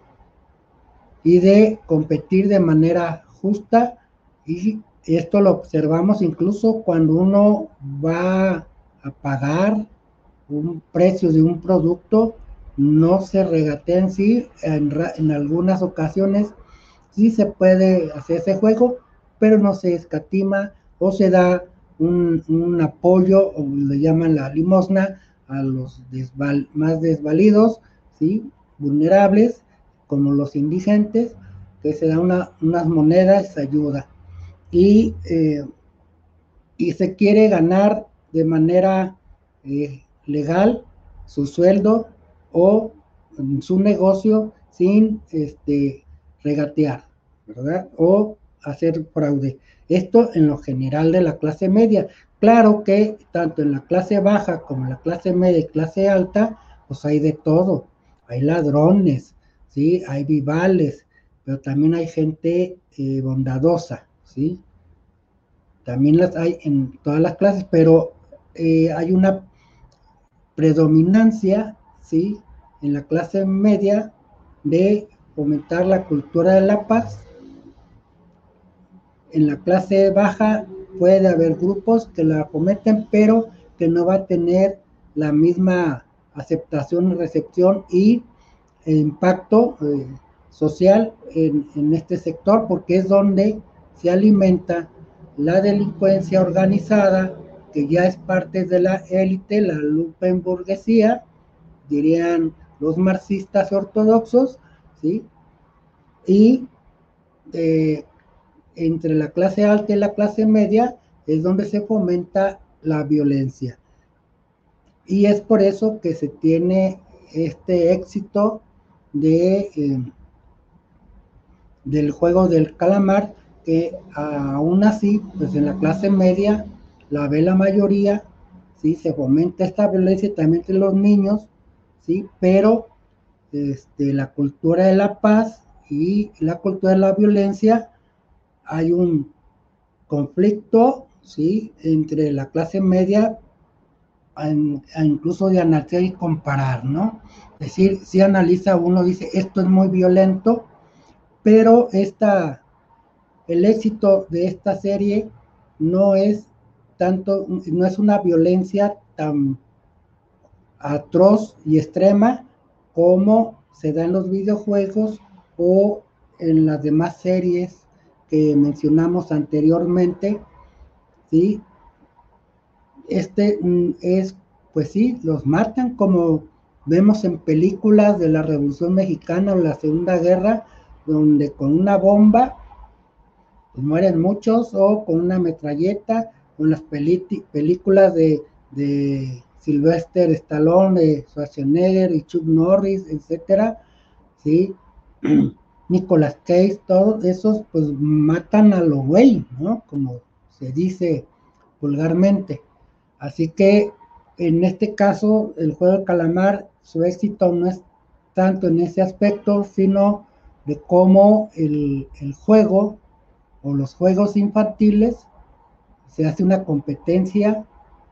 S1: y de competir de manera justa y esto lo observamos incluso cuando uno va a pagar un precio de un producto, no se regatea en sí, en, algunas ocasiones sí se puede hacer ese juego, pero no se escatima o se da un, apoyo, o le llaman la limosna, a los más desvalidos, ¿sí? vulnerables, como los indigentes, que se da una, unas monedas, ayuda y, eh, y se quiere ganar de manera eh, legal su sueldo o su negocio sin este, regatear, ¿verdad? O hacer fraude. Esto en lo general de la clase media. Claro que tanto en la clase baja como en la clase media y clase alta, pues hay de todo. Hay ladrones, ¿sí? Hay vivales, pero también hay gente eh, bondadosa, ¿sí? También las hay en todas las clases, pero eh, hay una predominancia, ¿sí? En la clase media de fomentar la cultura de la paz. En la clase baja puede haber grupos que la fomenten, pero que no va a tener la misma aceptación, recepción y impacto eh, social en, este sector, porque es donde se alimenta la delincuencia organizada, que ya es parte de la élite, la burguesía, dirían los marxistas ortodoxos, ¿sí? Y eh, entre la clase alta y la clase media es donde se fomenta la violencia. Y es por eso que se tiene este éxito de, eh, del juego del calamar, que aún así, pues en la clase media la ve la mayoría, ¿sí? Se fomenta esta violencia también entre los niños, ¿sí? Pero este, la cultura de la paz y la cultura de la violencia, hay un conflicto, ¿sí? Entre la clase media, incluso de analizar y comparar, ¿no? Es decir, si analiza uno, dice, esto es muy violento, pero esta el éxito de esta serie no es tanto, no es una violencia tan atroz y extrema como se da en los videojuegos o en las demás series que mencionamos anteriormente, ¿sí? Este mm, es, pues sí, los matan como vemos en películas de la Revolución Mexicana o la Segunda Guerra, donde con una bomba pues mueren muchos, o con una metralleta, con las películas de, de Sylvester Stallone, de Schwarzenegger y Chuck Norris, etcétera, ¿sí? <clears throat> Nicolas Cage, todos esos pues matan a lo güey, ¿no? Como se dice vulgarmente. Así que en este caso, el juego de calamar, su éxito no es tanto en ese aspecto, sino de cómo el, juego o los juegos infantiles, se hace una competencia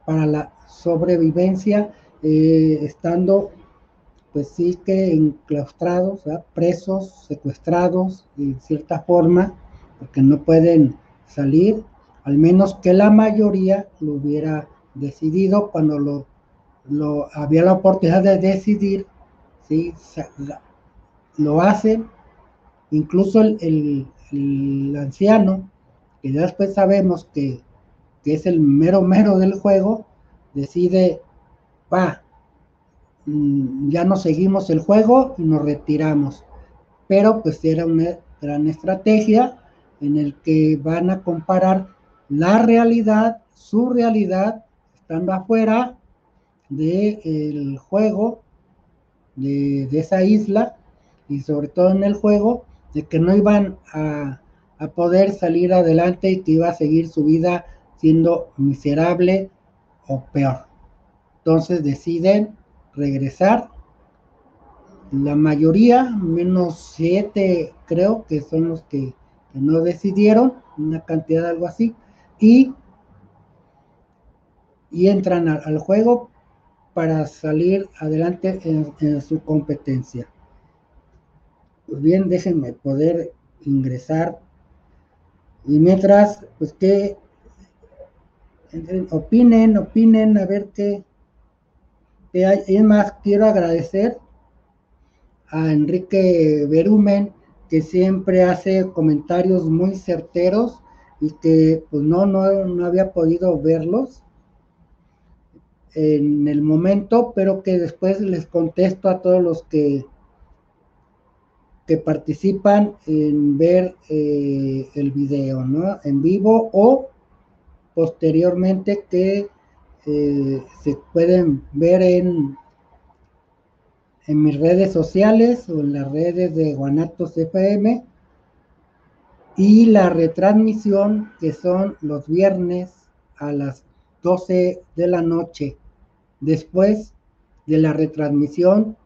S1: para la sobrevivencia, eh, estando pues sí que enclaustrados, presos, secuestrados, en cierta forma, porque no pueden salir, al menos que la mayoría lo hubiera decidido cuando lo, había la oportunidad de decidir, ¿sí? lo hacen, incluso el, anciano, que ya después sabemos que, que, es el mero mero del juego, decide, va, ya no seguimos el juego y nos retiramos. Pero pues era una gran estrategia en el que van a comparar la realidad, su realidad, estando afuera del juego, de, de, esa isla, y sobre todo en el juego, de que no iban a, a poder salir adelante y que iba a seguir su vida siendo miserable o peor. Entonces deciden regresar. La mayoría, menos siete creo que son los que no decidieron, una cantidad de algo así, y, y entran al, juego para salir adelante en, su competencia. Pues bien, déjenme poder ingresar. Y mientras, pues que opinen, opinen, a ver qué. Es más, quiero agradecer a Enrique Berumen que siempre hace comentarios muy certeros y que pues no, no, no había podido verlos en el momento, pero que después les contesto a todos los que, que participan en ver eh, el video, ¿no? En vivo o posteriormente que se pueden ver en en mis redes sociales o en las redes de Guanatos FM y la retransmisión que son los viernes a las 12 de la noche. Después de la retransmisión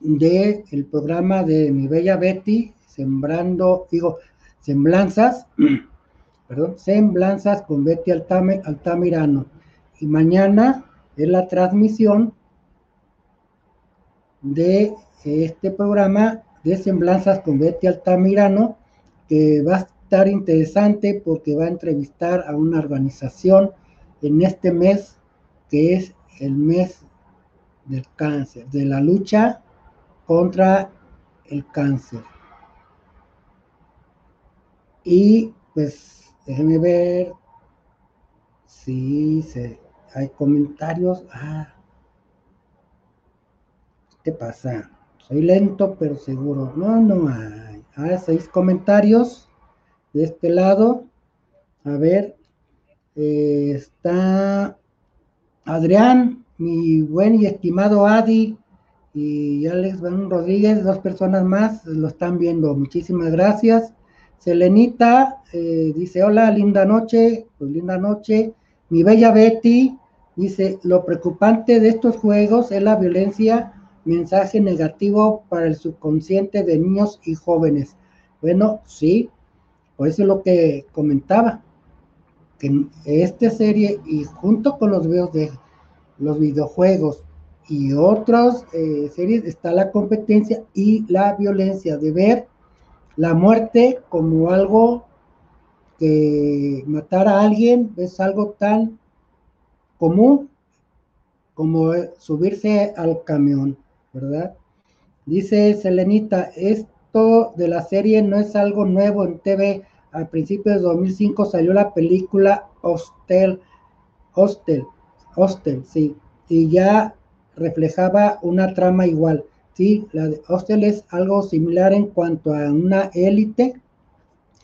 S1: del el programa de mi bella Betty sembrando digo semblanzas <clears throat> perdón semblanzas con Betty Altamirano y mañana es la transmisión de este programa de Semblanzas con Betty Altamirano, que va a estar interesante porque va a entrevistar a una organización en este mes, que es el mes del cáncer, de la lucha contra el cáncer. Y pues déjenme ver si se, hay comentarios. Ah, ¿Qué pasa? Soy lento, pero seguro. No, no hay. Ah, seis comentarios de este lado. A ver, eh, está Adrián, mi buen y estimado Adi y Alex Van Rodríguez, dos personas más lo están viendo. Muchísimas gracias. Selenita eh, dice, hola, linda noche, pues linda noche. Mi bella Betty dice, lo preocupante de estos juegos es la violencia mensaje negativo para el subconsciente de niños y jóvenes. Bueno, sí, por eso es lo que comentaba, que esta serie y junto con los videos de los videojuegos y otras eh, series está la competencia y la violencia de ver la muerte como algo que matar a alguien es algo tan común como subirse al camión. ¿verdad? Dice Selenita, esto de la serie no es algo nuevo en TV. Al principio de 2005 salió la película Hostel, Hostel, Hostel, sí, y ya reflejaba una trama igual. Sí, la de Hostel es algo similar en cuanto a una élite,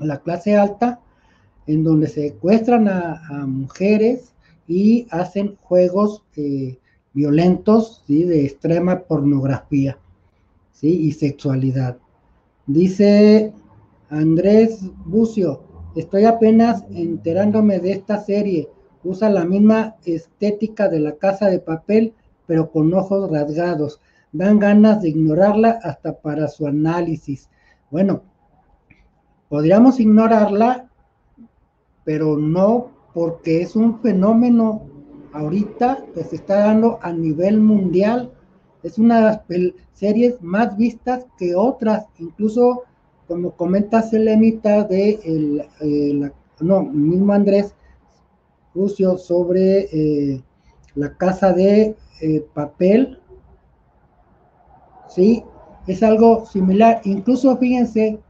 S1: la clase alta, en donde secuestran a, a mujeres y hacen juegos eh, violentos, ¿sí? de extrema pornografía ¿sí? y sexualidad. Dice Andrés Bucio, estoy apenas enterándome de esta serie. Usa la misma estética de la casa de papel, pero con ojos rasgados. Dan ganas de ignorarla hasta para su análisis. Bueno, podríamos ignorarla, pero no porque es un fenómeno ahorita que se está dando a nivel mundial. Es una de las series más vistas que otras, incluso como comenta Selenita de el, no, mismo Andrés Lucio sobre eh, la casa de eh, papel, sí, es algo similar. Incluso fíjense,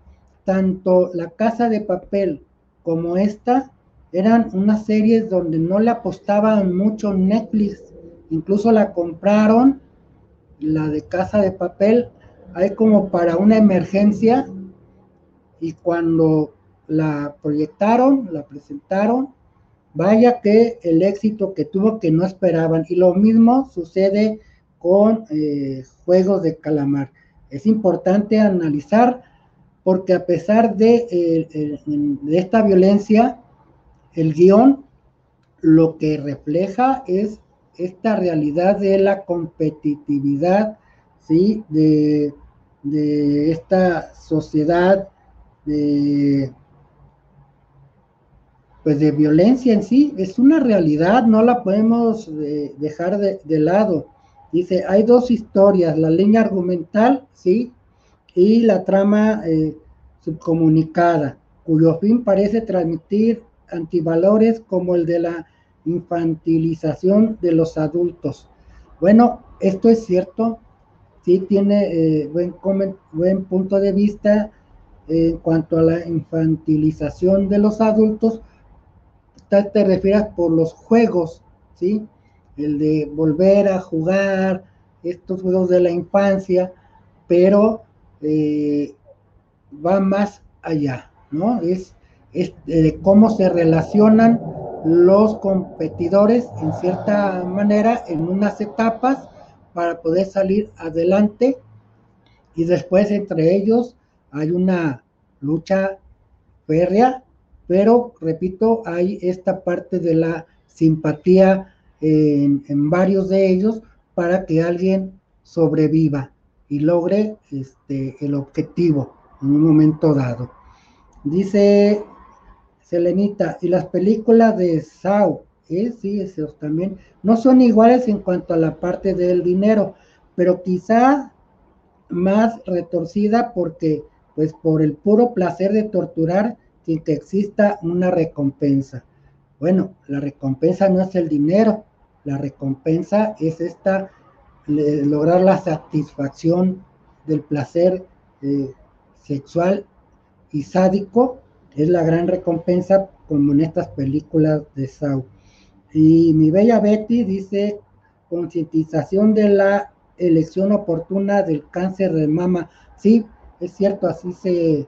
S1: tanto la casa de papel como esta eran unas series donde no le apostaban mucho Netflix, incluso la compraron, la de casa de papel, hay como para una emergencia y cuando la proyectaron, la presentaron, vaya que el éxito que tuvo que no esperaban. Y lo mismo sucede con eh, juegos de calamar. Es importante analizar porque a pesar de, de esta violencia, el guion lo que refleja es esta realidad de la competitividad, ¿sí? De, esta sociedad de, pues de violencia en sí, es una realidad, no la podemos eh, dejar de, lado. Dice, hay dos historias, la línea argumental, ¿sí? Y la trama eh, subcomunicada, cuyo fin parece transmitir antivalores como el de la infantilización de los adultos. Bueno, esto es cierto, sí tiene eh, buen, punto de vista en cuanto a la infantilización de los adultos, te refieres por los juegos, ¿sí? El de volver a jugar estos juegos de la infancia, pero eh, va más allá, ¿no? Es, es de cómo se relacionan los competidores en cierta manera en unas etapas para poder salir adelante y después entre ellos hay una lucha férrea pero repito, hay esta parte de la simpatía en, varios de ellos para que alguien sobreviva y logre este, el objetivo en un momento dado. Dice Selenita, y las películas de Sao, ¿eh? sí, esos también, no son iguales en cuanto a la parte del dinero, pero quizá más retorcida porque, pues por el puro placer de torturar, sin que exista una recompensa. Bueno, la recompensa no es el dinero, la recompensa es esta, lograr la satisfacción del placer eh, sexual y sádico, es la gran recompensa como en estas películas de Sau. Y mi bella Betty dice, concientización de la elección oportuna del cáncer de mama. Sí, es cierto, así se,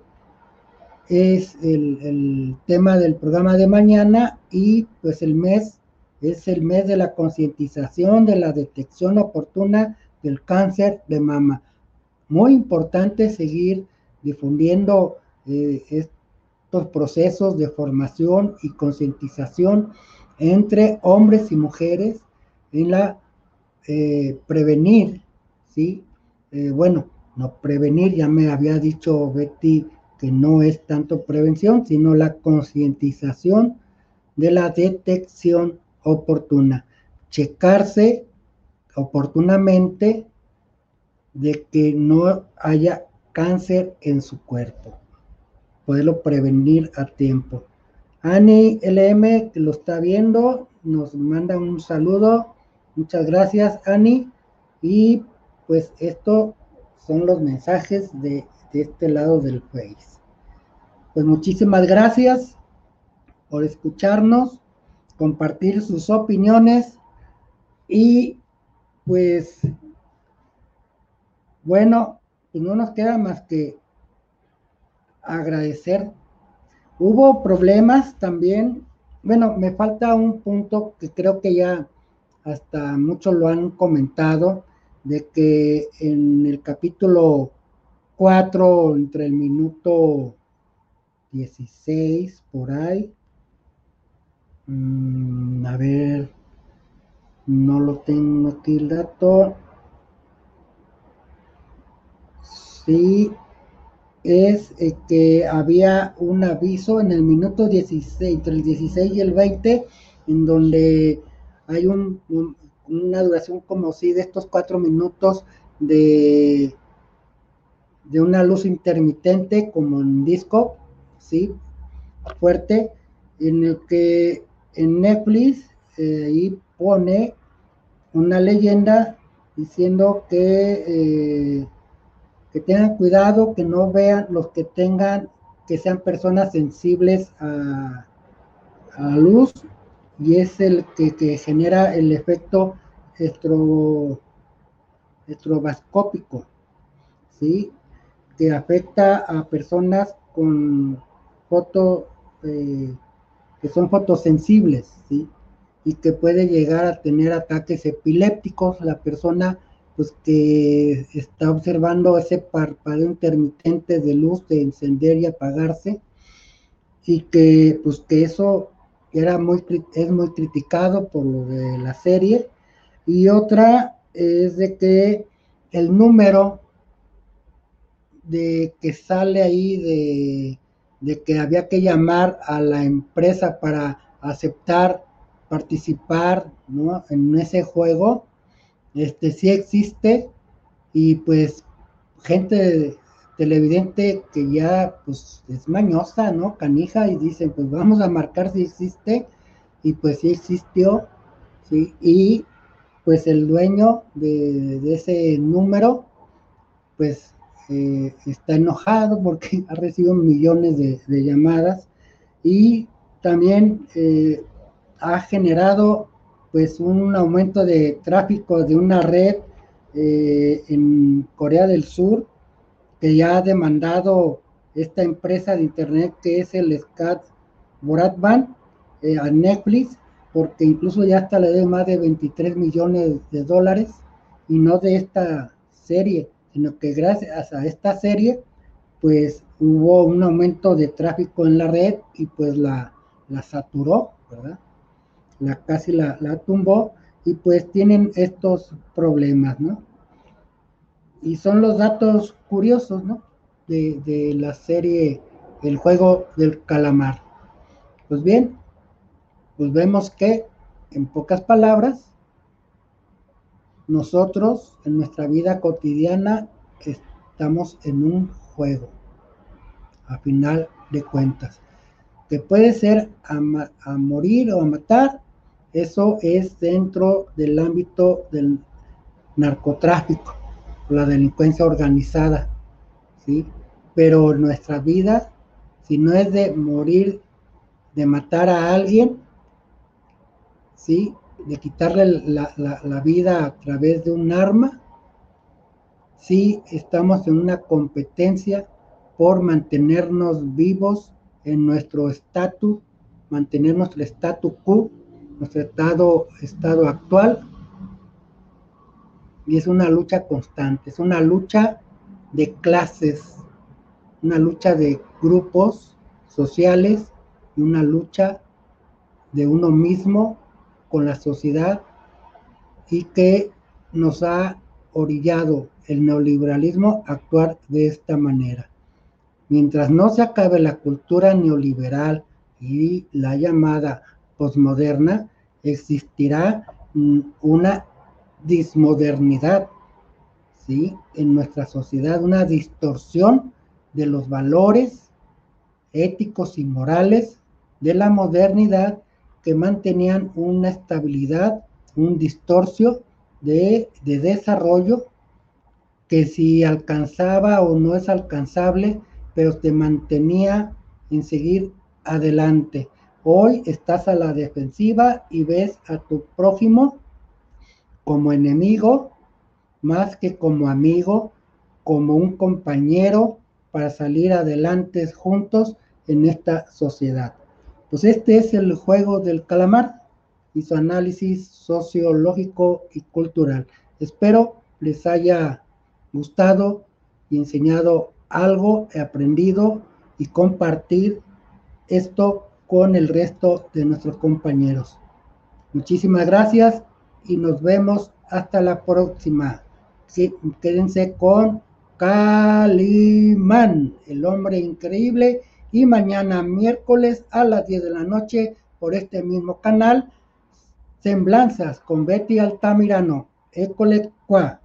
S1: es el, tema del programa de mañana y pues el mes es el mes de la concientización de la detección oportuna del cáncer de mama. Muy importante seguir difundiendo eh, procesos de formación y concientización entre hombres y mujeres en la eh, prevenir, ¿sí? Eh, bueno, no prevenir, ya me había dicho Betty que no es tanto prevención, sino la concientización de la detección oportuna. Checarse oportunamente de que no haya cáncer en su cuerpo. Poderlo prevenir a tiempo. Ani LM, que lo está viendo, nos manda un saludo. Muchas gracias, Ani. Y pues estos son los mensajes de, de este lado del Face. Pues muchísimas gracias por escucharnos, compartir sus opiniones y pues bueno, pues no nos queda más que agradecer. Hubo problemas también. Bueno, me falta un punto que creo que ya hasta muchos lo han comentado, de que en el capítulo 4, entre el minuto 16 por ahí. Mm, a ver, no lo tengo aquí el dato. Sí, es que había un aviso en el minuto 16, entre el 16 y el 20, en donde hay un, una duración como si de estos cuatro minutos de de una luz intermitente como en disco, ¿sí? Fuerte, en el que en Netflix eh, ahí pone una leyenda diciendo que, eh, que tengan cuidado, que no vean los que tengan, que sean personas sensibles a, a la luz y es el que, genera el efecto estro, estroboscópico, ¿sí? que afecta a personas con foto, eh, que son fotosensibles, ¿sí? y que puede llegar a tener ataques epilépticos la persona pues que está observando ese parpadeo intermitente de luz de encender y apagarse y que pues que eso era muy es muy criticado por lo de la serie y otra es de que el número de que sale ahí de, de que había que llamar a la empresa para aceptar participar ¿no? en ese juego, este sí existe y pues gente televidente que ya pues es mañosa, ¿no? Canija y dicen pues vamos a marcar si existe y pues sí existió. Y pues el dueño de, ese número pues eh, está enojado porque <laughs> ha recibido millones de, llamadas y también eh, ha generado pues un aumento de tráfico de una red eh, en Corea del Sur que ya ha demandado esta empresa de internet que es el SCAT Broadband eh, a Netflix porque incluso ya hasta le debe más de 23 millones de dólares y no de esta serie, sino que gracias a esta serie pues hubo un aumento de tráfico en la red y pues la, la saturó, ¿verdad? La casi la, tumbó y pues tienen estos problemas, ¿no? Y son los datos curiosos, ¿no? De, de la serie El juego del calamar. Pues bien, pues vemos que, en pocas palabras, nosotros en nuestra vida cotidiana estamos en un juego, a final de cuentas, que puede ser a morir o a matar eso es dentro del ámbito del narcotráfico, la delincuencia organizada, ¿sí? Pero nuestra vida, si no es de morir, de matar a alguien, ¿sí? De quitarle la, la vida a través de un arma, sí estamos en una competencia por mantenernos vivos en nuestro estatus, mantener nuestro estatus quo nuestro estado, estado actual y es una lucha constante, es una lucha de clases, una lucha de grupos sociales y una lucha de uno mismo con la sociedad y que nos ha orillado el neoliberalismo a actuar de esta manera. Mientras no se acabe la cultura neoliberal y la llamada posmoderna, existirá mm, una dismodernidad, ¿sí? En nuestra sociedad, una distorsión de los valores éticos y morales de la modernidad que mantenían una estabilidad, un distorcio de, de desarrollo que si alcanzaba o no es alcanzable, pero te mantenía en seguir adelante. Hoy estás a la defensiva y ves a tu prójimo como enemigo más que como amigo, como un compañero para salir adelante juntos en esta sociedad. Pues este es el juego del calamar y su análisis sociológico y cultural. Espero les haya gustado y enseñado algo, he aprendido y compartir esto con el resto de nuestros compañeros. Muchísimas gracias y nos vemos hasta la próxima. quédense con Calimán, el hombre increíble, y mañana miércoles a las 10 de la noche por este mismo canal, Semblanzas con Betty Altamirano, École Qua.